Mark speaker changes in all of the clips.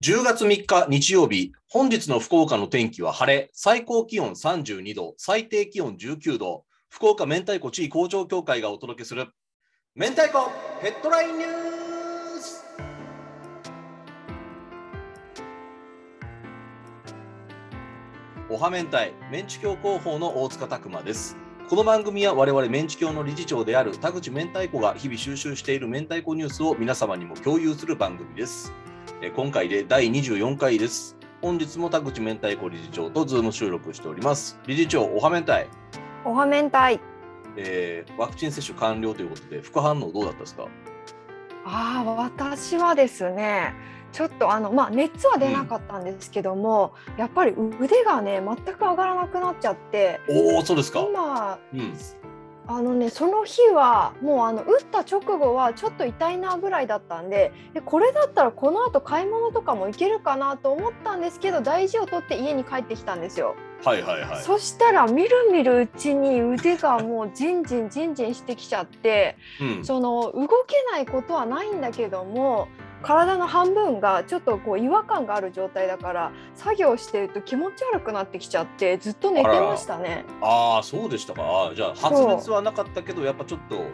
Speaker 1: 10月3日日曜日、本日の福岡の天気は晴れ、最高気温32度、最低気温19度、福岡明太子地位工場協会がお届けする、明太子ヘッドラインニュースおは明太、メンチ協広報の大塚拓馬です。この番組は我々メンチ協の理事長である田口明太子が日々収集している明太子ニュースを皆様にも共有する番組です。えー今回で第24回です。本日も田口明太子理事長とズーム収録しております。理事長、おは明太、
Speaker 2: おはめんたい。
Speaker 1: えーワクチン接種完了ということで、副反応どうだったですか？
Speaker 2: ああ、私はですね。ちょっとあのまあ熱は出なかったんですけども、やっぱり腕がね全く上がらなくなっちゃって、
Speaker 1: おお、そうですか。
Speaker 2: 今
Speaker 1: うん、
Speaker 2: あのねその日はもうあの打った直後はちょっと痛いなぐらいだったんで、えこれだったらこの後買い物とかも行けるかなと思ったんですけど、大事を取って家に帰ってきたんですよ。
Speaker 1: はいはいはい。
Speaker 2: そしたらみるみるうちに腕がもうジンジンジンジンしてきちゃって。
Speaker 1: うん、
Speaker 2: その動けないことはないんだけども体の半分がちょっとこう違和感がある状態だから作業してると気持ち悪くなってきちゃってずっと寝てましたね。
Speaker 1: ああ、そうでしたか。じゃあ、発熱はなかったけど、やっぱちょっと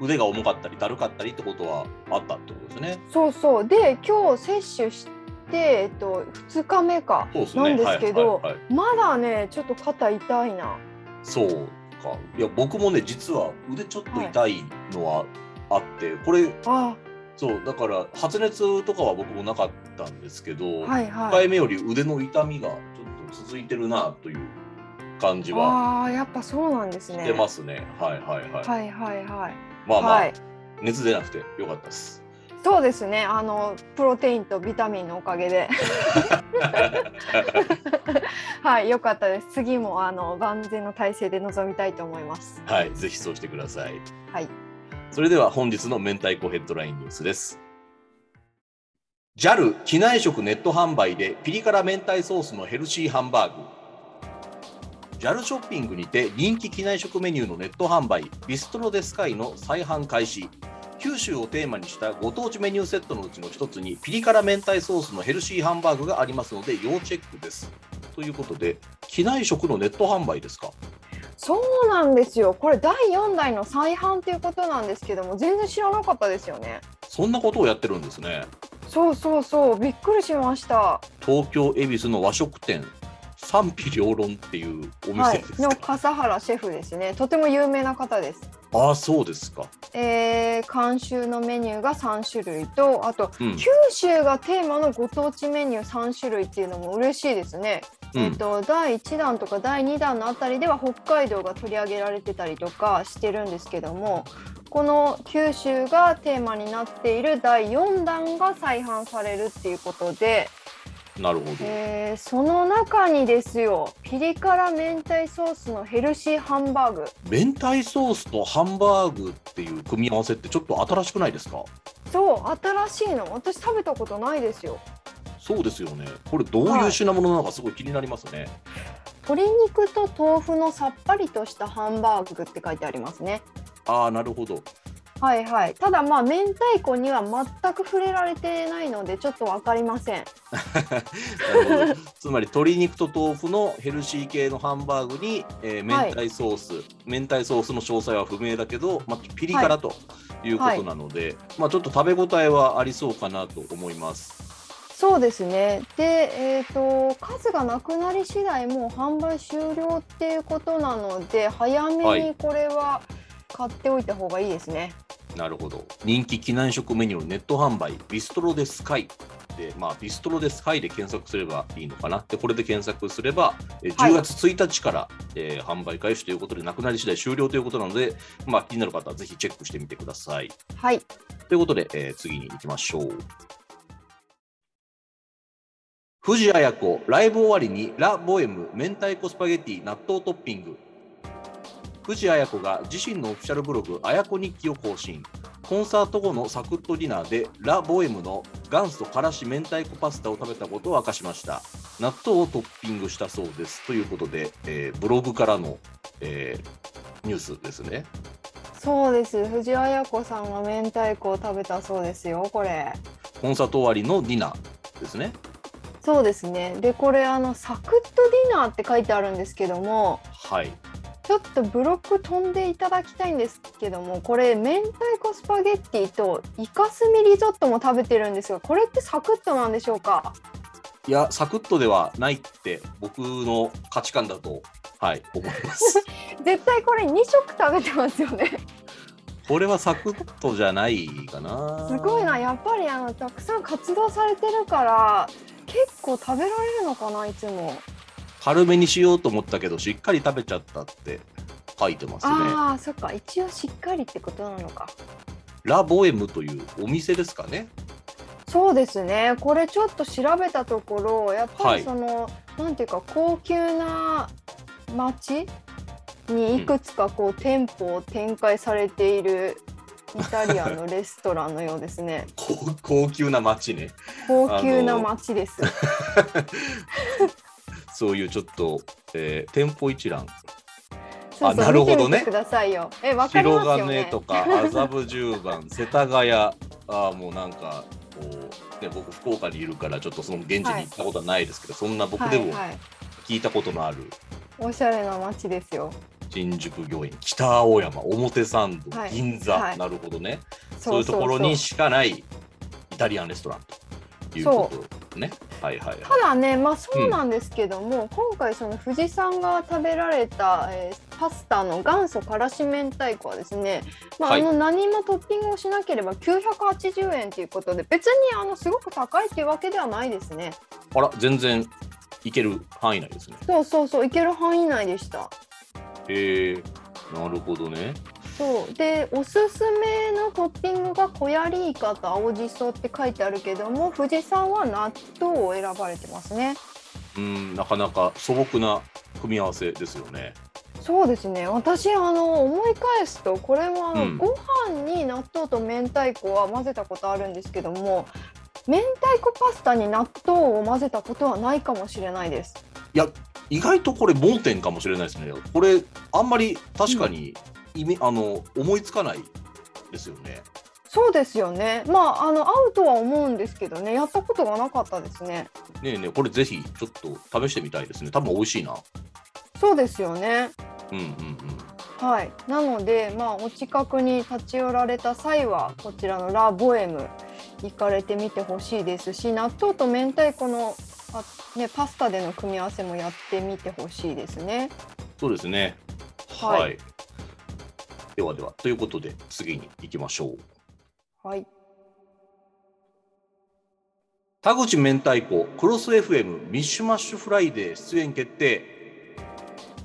Speaker 1: 腕が重かったり、だるかったりってことはあったってことですね。
Speaker 2: そうそうで今日接種して、えっと、2日目か。なんですけど、
Speaker 1: はいはいはい
Speaker 2: まだねちょっと肩痛いな。
Speaker 1: そうか。いや、僕もね、実は腕ちょっと痛いのはあって、これ、
Speaker 2: あ
Speaker 1: そう、だから発熱とかは僕もなかったんですけど、
Speaker 2: はい
Speaker 1: 1
Speaker 2: はい。
Speaker 1: 回目より腕の痛みがちょっと続いてるなという感じは
Speaker 2: ああやっぱそうなんですね。
Speaker 1: してますね。はいはいはい。
Speaker 2: はいはいはい。
Speaker 1: まあまあ、
Speaker 2: はい。
Speaker 1: 熱出なくてよかったです。
Speaker 2: そうですね。あのプロテインとビタミンのおかげで。はい、良かったです。次もあの万全の体制で臨みたいと思います。
Speaker 1: はい、ぜひそうしてください。
Speaker 2: はい。
Speaker 1: それでは本日の明太子ヘッドラインニュースです。JAL 機内食ネット販売でピリ辛明太ソースのヘルシーハンバーグ。JAL ショッピングにて人気機内食メニューのネット販売ビストロデスカイの再販開始。九州をテーマにしたご当地メニューセットのうちの一つにピリ辛明太ソースのヘルシーハンバーグがありますので要チェックです。ということで機内食のネット販売ですか？
Speaker 2: そうなんですよ。これ第4代の再販ということなんですけども、全然知らなかったですよね。
Speaker 1: そんなことをやってるんですね。
Speaker 2: そうそうそう、びっくりしました。
Speaker 1: 東京恵比寿の和食店賛否両論っていうお
Speaker 2: はい
Speaker 1: 店です、か、
Speaker 2: の笠原シェフですね。とても有名な方です。
Speaker 1: ああそうですか、
Speaker 2: えー、監修のメニューが3種類と、あと
Speaker 1: うん
Speaker 2: 九州がテーマのご当地メニュー3種類っていうのも嬉しいですね。
Speaker 1: うん。
Speaker 2: えっと第1弾とか第2弾のあたりでは北海道が取り上げられてたりとかしてるんですけどもこの九州がテーマになっている第4弾が再販されるっていうことで、
Speaker 1: なるほど、
Speaker 2: えーその中にですよピリ辛明太ソースのヘルシーハンバーグ。
Speaker 1: 明太ソースとハンバーグっていう組み合わせってちょっと新しくないですか？
Speaker 2: そう新しいの。私食べたことないですよ。
Speaker 1: そうですよねこれどういう品物なのかすごい気になりますね、
Speaker 2: 鶏肉と豆腐のさっぱりとしたハンバーグって書いてありますね。
Speaker 1: ああなるほど
Speaker 2: はいはい。ただまあ明太子には全く触れられてないのでちょっとわかりません。
Speaker 1: つまり鶏肉と豆腐のヘルシー系のハンバーグに、えー明太ソース、明太ソースの詳細は不明だけど、まあ、ピリ辛ということなので、まあ、ちょっと食べ応えはありそうかなと思います。
Speaker 2: そうですね。で、えっ、と数がなくなり次第もう販売終了っていうことなので早めにこれは買っておいた方がいいですね。
Speaker 1: なるほど。人気機内食メニューのネット販売、ビストロデスカイ。で、まあ、ビストロデスカイで検索すればいいのかな。で、これで検索すれば、えー
Speaker 2: はい
Speaker 1: 10月1日から、えー販売開始ということで、なくなり次第終了ということなので、まあ、気になる方はぜひチェックしてみてください。
Speaker 2: はい。
Speaker 1: ということで、えー次に行きましょう。藤あや子、ライブ終わりにラ・ボエム明太子スパゲティ納豆トッピング。藤あや子が自身のオフィシャルブログ、あやこ日記を更新。コンサート後のサクッとディナーでラ・ボエムの元祖からし明太子パスタを食べたことを明かしました。納豆をトッピングしたそうです。ということで、えーブログからの、えーニュースですね。
Speaker 2: そうです。藤あや子さんが明太子を食べたそうですよ。これ。
Speaker 1: コンサート終わりのディナー。ですね。
Speaker 2: そうですね。で、これあのサクッとディナーって書いてあるんですけども、
Speaker 1: はい。
Speaker 2: ちょっとブロック飛んでいただきたいんですけども、これ明太子スパゲッティとイカスミリゾットも食べてるんですが、これってサクッとなんでしょうか？
Speaker 1: いや、サクッとではないって僕の価値観だと、はい、思います。
Speaker 2: 絶対これ2食食べてますよね。
Speaker 1: これはサクッとじゃないかな。
Speaker 2: すごいな。やっぱりあのたくさん活動されてるから結構食べられるのかないつも。
Speaker 1: 軽めにしようと思ったけど、しっかり食べちゃったって書いてますね。
Speaker 2: ああ、そっか。一応しっかりってことなのか。
Speaker 1: ラ・ボエムというお店ですかね。
Speaker 2: そうですね。これちょっと調べたところ、やっぱりその、なんていうか高級な街にいくつかこう、店舗を展開されているイタリアンのレストランのようですね。
Speaker 1: 高高級な街ね。
Speaker 2: 高級な街です。
Speaker 1: そういうちょっと、えー店舗一覧。
Speaker 2: そう
Speaker 1: あなるほどね
Speaker 2: くださいよ。え、わかりますよね
Speaker 1: と。か麻布十番 世田谷あーもうなんかこう、ね、僕福岡にいるからちょっとその現地に行ったことはないですけど、そんな僕でも
Speaker 2: はいはい。
Speaker 1: 聞いたことのある
Speaker 2: おしゃれな街ですよ。
Speaker 1: 新宿御苑北青山表参道、
Speaker 2: はい。
Speaker 1: 銀座、
Speaker 2: はい。
Speaker 1: なるほどね。そういうところにしかないイタリアンレストランということね。はいはいはい。
Speaker 2: ただね、まあそうなんですけども、今回その富士山が食べられた、えーパスタの元祖からし明太子はですね、まあ、
Speaker 1: はい。
Speaker 2: あの何もトッピングをしなければ980円ということで別にあのすごく高いっていうわけではないですね。
Speaker 1: あら全然いける範囲内ですね。
Speaker 2: そうそうそういける範囲内でした。
Speaker 1: へえなるほどね。
Speaker 2: そう。でおすすめのトッピングがコヤリイカと青じそって書いてあるけども富士山は納豆を選ばれてますね。
Speaker 1: うんなかなか素朴な組み合わせですよね。
Speaker 2: そうですね。私あの思い返すとこれもあの、
Speaker 1: うん。
Speaker 2: ご飯に納豆と明太子は混ぜたことあるんですけども明太子パスタに納豆を混ぜたことはないかもしれないです。
Speaker 1: いや意外とこれ盲点かもしれないですね。これあんまり確かに意味、あの思いつかないですよね。
Speaker 2: そうですよね。まああの合うとは思うんですけどね。やったことがなかったですね。
Speaker 1: ねえねえこれぜひちょっと試してみたいですね。多分美味しいな。
Speaker 2: そうですよね。
Speaker 1: うんうんうん。
Speaker 2: はい、なので、まあ、お近くに立ち寄られた際はこちらのラ・ボエム行かれてみてほしいですし納豆と明太子のあ、ね、パスタでの組み合わせもやってみてほしいですね。
Speaker 1: そうですね。
Speaker 2: はい。
Speaker 1: はい、ではではということで次に行きましょう。
Speaker 2: はい、
Speaker 1: 田口明太子クロス FM ミッシュマッシュフライデー出演決定。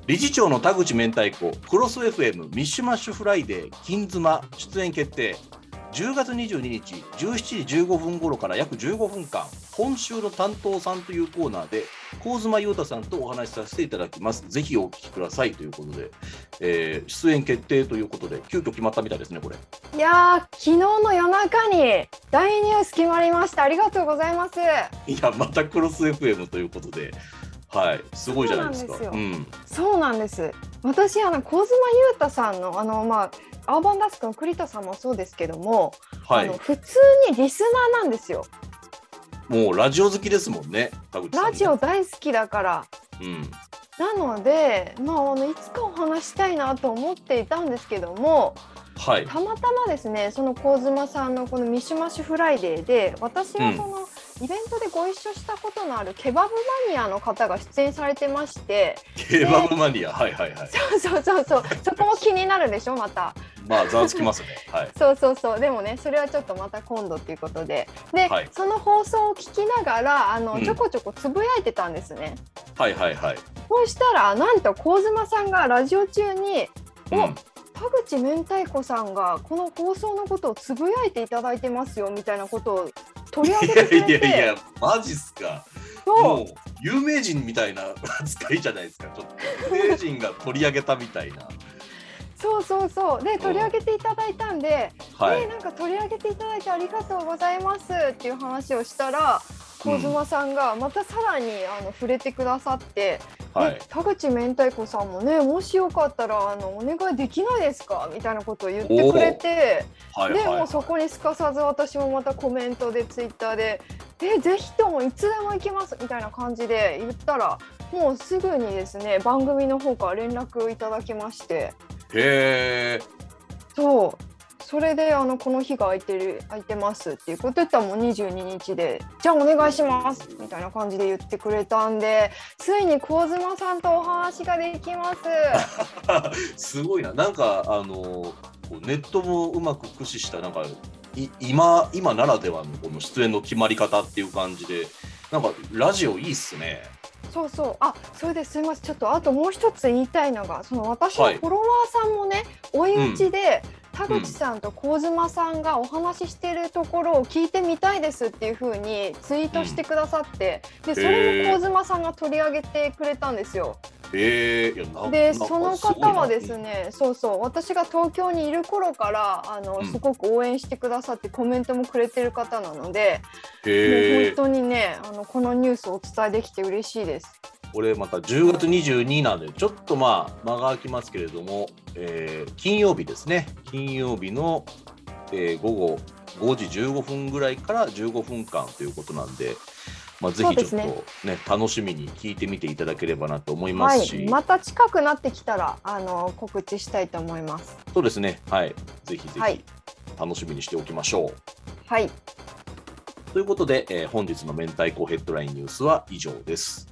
Speaker 1: 理事長の田口明太子クロス FM ミッシュマッシュフライデー神妻出演決定。10月22日17時15分頃から約15分間今週の担当さんというコーナーで神妻裕太さんとお話しさせていただきます。ぜひお聞きくださいということで、えー出演決定ということで急遽決まったみたいですねこれ。
Speaker 2: いやー昨日の夜中に大ニュース決まりました。ありがとうございます。
Speaker 1: いやまたクロス FM ということで。はい。すごいじゃないですか。
Speaker 2: そうなん
Speaker 1: ん。
Speaker 2: そうなんです。私あの小妻裕太さんのあのまあアーバンダスクの栗田さんもそうですけども、
Speaker 1: はい。
Speaker 2: あの普通にリスナーなんですよ
Speaker 1: もうラジオ好きですもんね、田口さん、ね。
Speaker 2: ラジオ大好きだから
Speaker 1: うん。
Speaker 2: なので、まあ、あのいつかお話したいなと思っていたんですけども
Speaker 1: はい。
Speaker 2: たまたまですねその神妻さんのこのミッシュマッシュフライデーで私がその、イベントでご一緒したことのあるケバブマニアの方が出演されてまして
Speaker 1: ケバブマニア、はいはいはい。
Speaker 2: そうそうそうそうそこも気になるでしょまた
Speaker 1: まあ、ざわつきますね。はい。
Speaker 2: そうそうそうでもねそれはちょっとまた今度っていうことでで、
Speaker 1: はい
Speaker 2: その放送を聞きながらあの、
Speaker 1: うん
Speaker 2: ちょこちょこつぶやいてたんですね。
Speaker 1: はいはいはい。
Speaker 2: そうしたらなんと神妻さんがラジオ中に「お
Speaker 1: うん、
Speaker 2: 田口明太子さんがこの放送のことをつぶやいていただいてますよ」みたいなことを取り上
Speaker 1: い
Speaker 2: げてくれて
Speaker 1: やいやいや、マジっすか。
Speaker 2: そ
Speaker 1: う、有名人みたいな扱いじゃないですか。ちょっと、有名人が取り上げたみたいな。
Speaker 2: そうそうそう。で取り上げていただいたんで、
Speaker 1: はい。
Speaker 2: えなんか取り上げていただいてありがとうございますっていう話をしたら小妻さんがまたさらにあの触れてくださって、
Speaker 1: はい。
Speaker 2: え田口明太子さんもねもしよかったらあのお願いできないですかみたいなことを言ってくれてで
Speaker 1: はいはい。
Speaker 2: もうそこにすかさず私もまたコメントでツイッターで「えぜひともいつでも行きます」みたいな感じで言ったらもうすぐにですね番組の方から連絡いただきまして
Speaker 1: へえ
Speaker 2: そう。それであのこの日が空いてる空いてますっていうこと言ったらもう22日でじゃあお願いしますみたいな感じで言ってくれたんでついに幸妻さんとお話ができます。
Speaker 1: すごいな。なんかあのネットもうまく駆使したなんかい今今ならではのこの出演の決まり方っていう感じでなんかラジオいいっすね
Speaker 2: そうそう。あそれですいません。ちょっとあともう一つ言いたいのがその私の
Speaker 1: はい。
Speaker 2: フォロワーさんもね、追い打ちで、田口さんと幸妻さんがお話ししてるところを聞いてみたいですっていう風にツイートしてくださって、でそれも幸妻さんが取り上げてくれたんですよ。
Speaker 1: へえいやな
Speaker 2: でその方はですねそうそう私が東京にいる頃からあの、
Speaker 1: うん。
Speaker 2: すごく応援してくださってコメントもくれてる方なので、もう
Speaker 1: へえ
Speaker 2: 本当にねあのこのニュースをお伝えできて嬉しいです。
Speaker 1: これまた10月22なんでちょっとまあ間が空きますけれども、えー金曜日ですね。金曜日の、えー午後5時15分ぐらいから15分間ということなんで、まあ、ぜひちょっとね
Speaker 2: です
Speaker 1: 楽しみに聞いてみていただければなと思いま
Speaker 2: はい
Speaker 1: すし、、
Speaker 2: また近くなってきたらあの告知したいと思います。
Speaker 1: そうですねはいぜひぜ
Speaker 2: はい
Speaker 1: ひ楽しみにしておきましょう。
Speaker 2: はい、
Speaker 1: ということで、えー本日の明太子ヘッドラインニュースは以上です。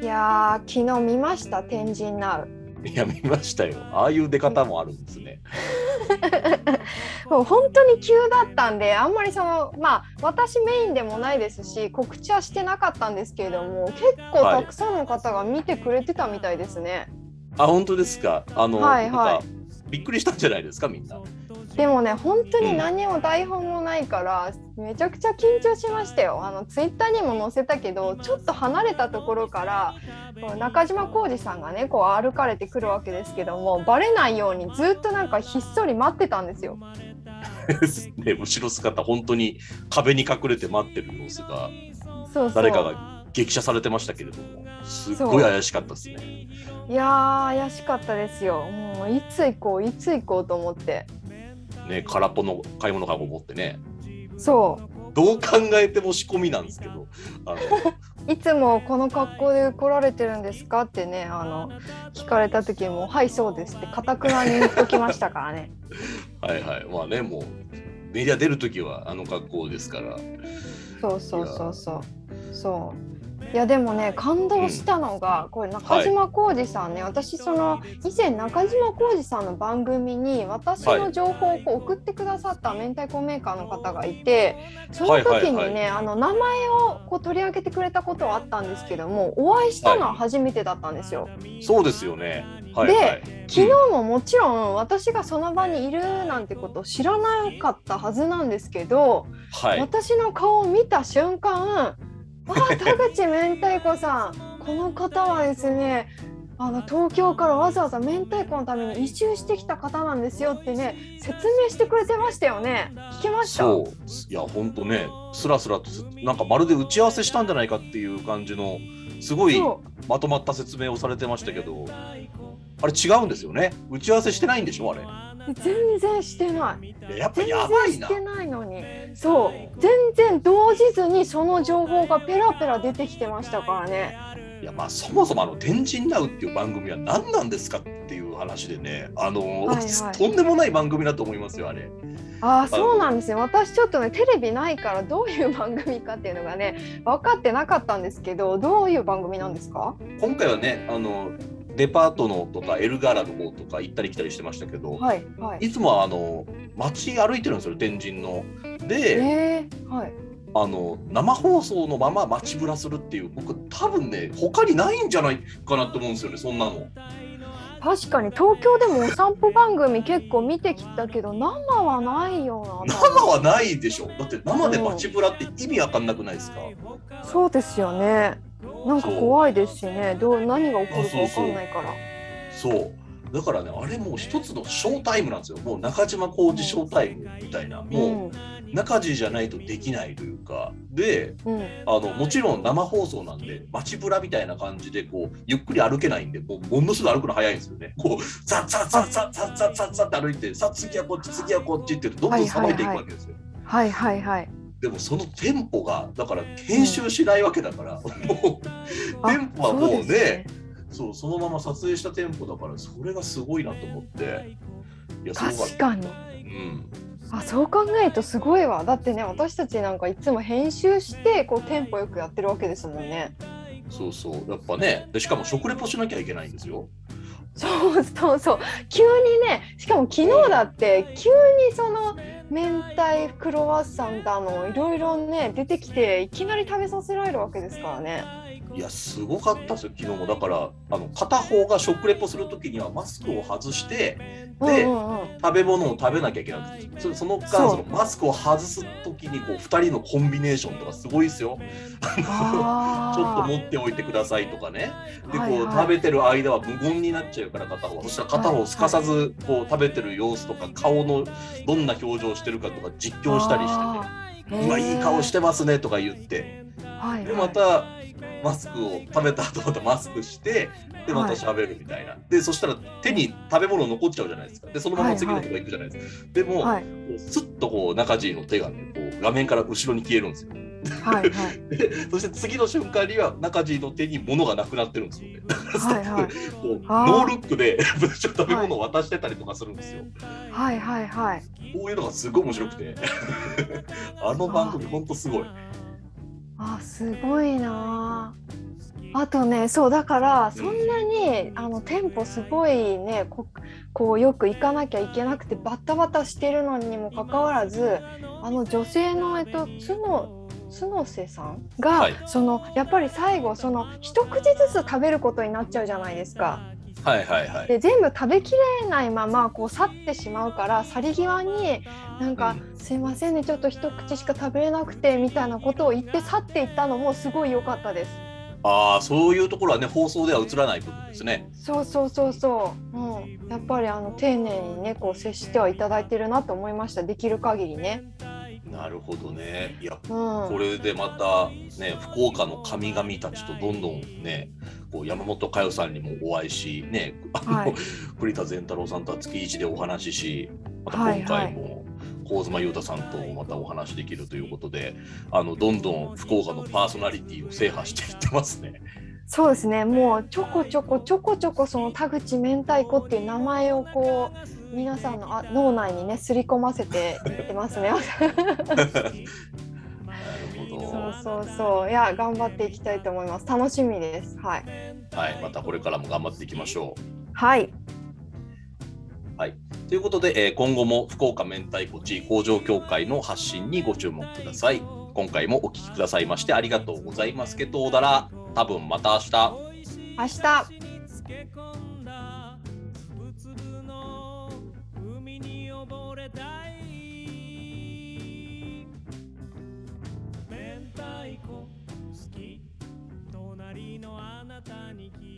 Speaker 2: いやー昨日見ました？天神ナウ。
Speaker 1: いや見ましたよああいう出方もあるんですね。
Speaker 2: もう本当に急だったんであんまりそのまあ私メインでもないですし告知はしてなかったんですけれども結構
Speaker 1: はい
Speaker 2: たくさんの方が見てくれてたみたいですね。
Speaker 1: あ本当ですか？あの、
Speaker 2: はいはい
Speaker 1: びっくりしたんじゃないですかみんな。
Speaker 2: でもね本当に何も台本もないから、めちゃくちゃ緊張しましたよ。あのツイッターにも載せたけどちょっと離れたところから中島浩二さんがねこう歩かれてくるわけですけどもバレないようにずっとなんかひっそり待ってたんですよ。
Speaker 1: ね、後ろ姿本当に壁に隠れて待ってる様子が誰かが激写されてましたけれどもすっごい怪しかったですね。
Speaker 2: いやー怪しかったですよ。もういつ行こういつ行こうと思って
Speaker 1: ね空っぽの買い物かご持ってね。
Speaker 2: そう。
Speaker 1: どう考えても仕込みなんですけど。あの。
Speaker 2: いつもこの格好で来られてるんですかってねあの聞かれた時も「はいそうです」ってかたくなに言っときましたからね。
Speaker 1: はいはい。まあねもうメディア出る時はあの格好ですから。
Speaker 2: そうそうそうそう。そういやでもね感動したのが、これ中島浩二さんね、私その以前中島浩二さんの番組に私の情報をこう送ってくださった明太子メーカーの方がいてその時にね、
Speaker 1: はいはい
Speaker 2: あの名前をこう取り上げてくれたことはあったんですけどもお会いしたのは初めてだったんですよ。
Speaker 1: そうですよね。はいはい。
Speaker 2: 昨日ももちろん私がその場にいるなんてことを知らなかったはずなんですけど、
Speaker 1: はい。
Speaker 2: 私の顔を見た瞬間「あ田口明太子さん。この方はですねあの東京からわざわざ明太子のために移住してきた方なんですよ」ってね説明してくれてましたよね。聞きました？
Speaker 1: そう。いや本当ねスラスラとなんかまるで打ち合わせしたんじゃないかっていう感じのすごい
Speaker 2: そ
Speaker 1: まとまった説明をされてましたけどあれ違うんですよね。打ち合わせしてないんでしょあれ。
Speaker 2: う全然してない。
Speaker 1: いややっぱ
Speaker 2: 全
Speaker 1: やばいな。
Speaker 2: 然してないのに。そう。全然動じずにその情報がペラペラ出てきてましたからね。
Speaker 1: いやまあそもそもあの「天神ナウ」っていう番組は何なんですかっていう話でね。あの、
Speaker 2: はいはい。
Speaker 1: とんでもない番組だと思いますよあれ。
Speaker 2: ああそうなんですね私ちょっとねテレビないからどういう番組かっていうのがね分かってなかったんですけどどういう番組なんですか？
Speaker 1: 今回はねあのデパートのとかエルガーラの方とか行ったり来たりしてましたけど、
Speaker 2: はいはい。
Speaker 1: いつもはあの街歩いてるんですよ天神の。で、
Speaker 2: えー、はい。
Speaker 1: あの生放送のまま街ぶらするっていう僕多分ね他にないんじゃないかなって思うんですよねそんなの。
Speaker 2: 確かに東京でもお散歩番組結構見てきたけど生はないよな。
Speaker 1: 生はないでしょ。だって生で街ぶらって意味わかんなくないですか、
Speaker 2: そうですよねなんか怖いですしね。どう何が起こるかわかんないから。
Speaker 1: そうだからねあれもう一つのショータイムなんですよ。もう中島浩二ショータイムみたいな。もう中地じゃないとできないというか。で
Speaker 2: うん、うん、
Speaker 1: あのもちろん生放送なんで街ぶらみたいな感じでこうゆっくり歩けないんでもうものすごい歩くの早いんですよね。こうザッザッザッザッザッザッザッザッって歩いてさあ次はこっち次はこっちってどんどんさばいていくわけですよ。
Speaker 2: はいはいはい
Speaker 1: でもそのテンポがだから編集しないわけだから、もうテンポはもうね
Speaker 2: そうです
Speaker 1: そうそのまま撮影したテンポだからそれがすごいなと思って。いや
Speaker 2: 確かに。
Speaker 1: うん。
Speaker 2: あそう考えるとすごいわ。だってね私たちなんかいつも編集してこうテンポよくやってるわけですもんね。
Speaker 1: そうそう。やっぱねでしかも食レポしなきゃいけないんですよ
Speaker 2: そうそうそう。急にねしかも昨日だって急にその明太クロワッサンだのいろいろね出てきていきなり食べさせられるわけですからね
Speaker 1: いやすごかったですよ昨日も。だからあの片方が食レポする時にはマスクを外してで、
Speaker 2: うんうんうん。
Speaker 1: 食べ物を食べなきゃいけなくてそその間
Speaker 2: そ
Speaker 1: のマスクを外す時にこう2人のコンビネーションとかすごいですよ。
Speaker 2: あ
Speaker 1: ちょっと
Speaker 2: ー
Speaker 1: 持っておいてくださいとかね。でこう、
Speaker 2: はいはい。
Speaker 1: 食べてる間は無言になっちゃうから片方。はそしたら片方すかさずこう食べてる様子とか顔のどんな表情してるかとか実況したりしてね今いい顔してますねとか言って。
Speaker 2: はいはい。
Speaker 1: でまたマスクを食べた後またマスクしてでまた喋るみたいな、でそしたら手に食べ物残っちゃうじゃないですか。でそのまま次のとこ行くじゃないですか、でも、
Speaker 2: はい。
Speaker 1: スッとこう中地の手がねこう画面から後ろに消えるんですよ。
Speaker 2: はいはい。
Speaker 1: でそして次の瞬間には中地の手に物がなくなってるんですよね。
Speaker 2: はいはい。
Speaker 1: こうノールックで食べ物を渡してたりとかするんですよ。
Speaker 2: はいはいはい。
Speaker 1: こういうのがすごい面白くて。あの番組ほんとすごい。
Speaker 2: あすごいな。ああとねそうだからそんなにあのテンポすごいねここうよく行かなきゃいけなくてバタバタしてるのにもかかわらずあの女性のえっと角角瀬さんが、
Speaker 1: はい。
Speaker 2: そのやっぱり最後その一口ずつ食べることになっちゃうじゃないですか。
Speaker 1: はいはいはい。
Speaker 2: で全部食べきれないままこう去ってしまうから去り際になんか、すいませんねちょっと一口しか食べれなくてみたいなことを言って去っていったのもすごい良かったです。
Speaker 1: ああそういうところはね放送では映らない部分ですね。
Speaker 2: そうそうそうそう、うん、やっぱりあの丁寧にねこう接してはいただいてるなと思いましたできる限りね。
Speaker 1: なるほどね。いや
Speaker 2: うん、
Speaker 1: これでまたね福岡の神々たちとどんどんねこう山本佳代さんにもお会いしね
Speaker 2: はい
Speaker 1: 栗田善太郎さんとは月一でお話ししまた
Speaker 2: はい
Speaker 1: 今回も神妻裕太さんとまたお話できるということであのどんどん福岡のパーソナリティを制覇していってますね。
Speaker 2: そうですねもうちょこちょこちょこちょこその田口明太子っていう名前をこう皆さんのあ脳内にね刷り込ませていってますね。そうそうそう。いや頑張っていきたいと思います。楽しみです。はい。
Speaker 1: はい、またこれからも頑張っていきましょう。
Speaker 2: はい。
Speaker 1: ということで、えー今後も福岡明太子地位工場協会の発信にご注目ください。今回もお聞きくださいましてありがとうございます。けどだら、多分また明日。
Speaker 2: 明日なたに聞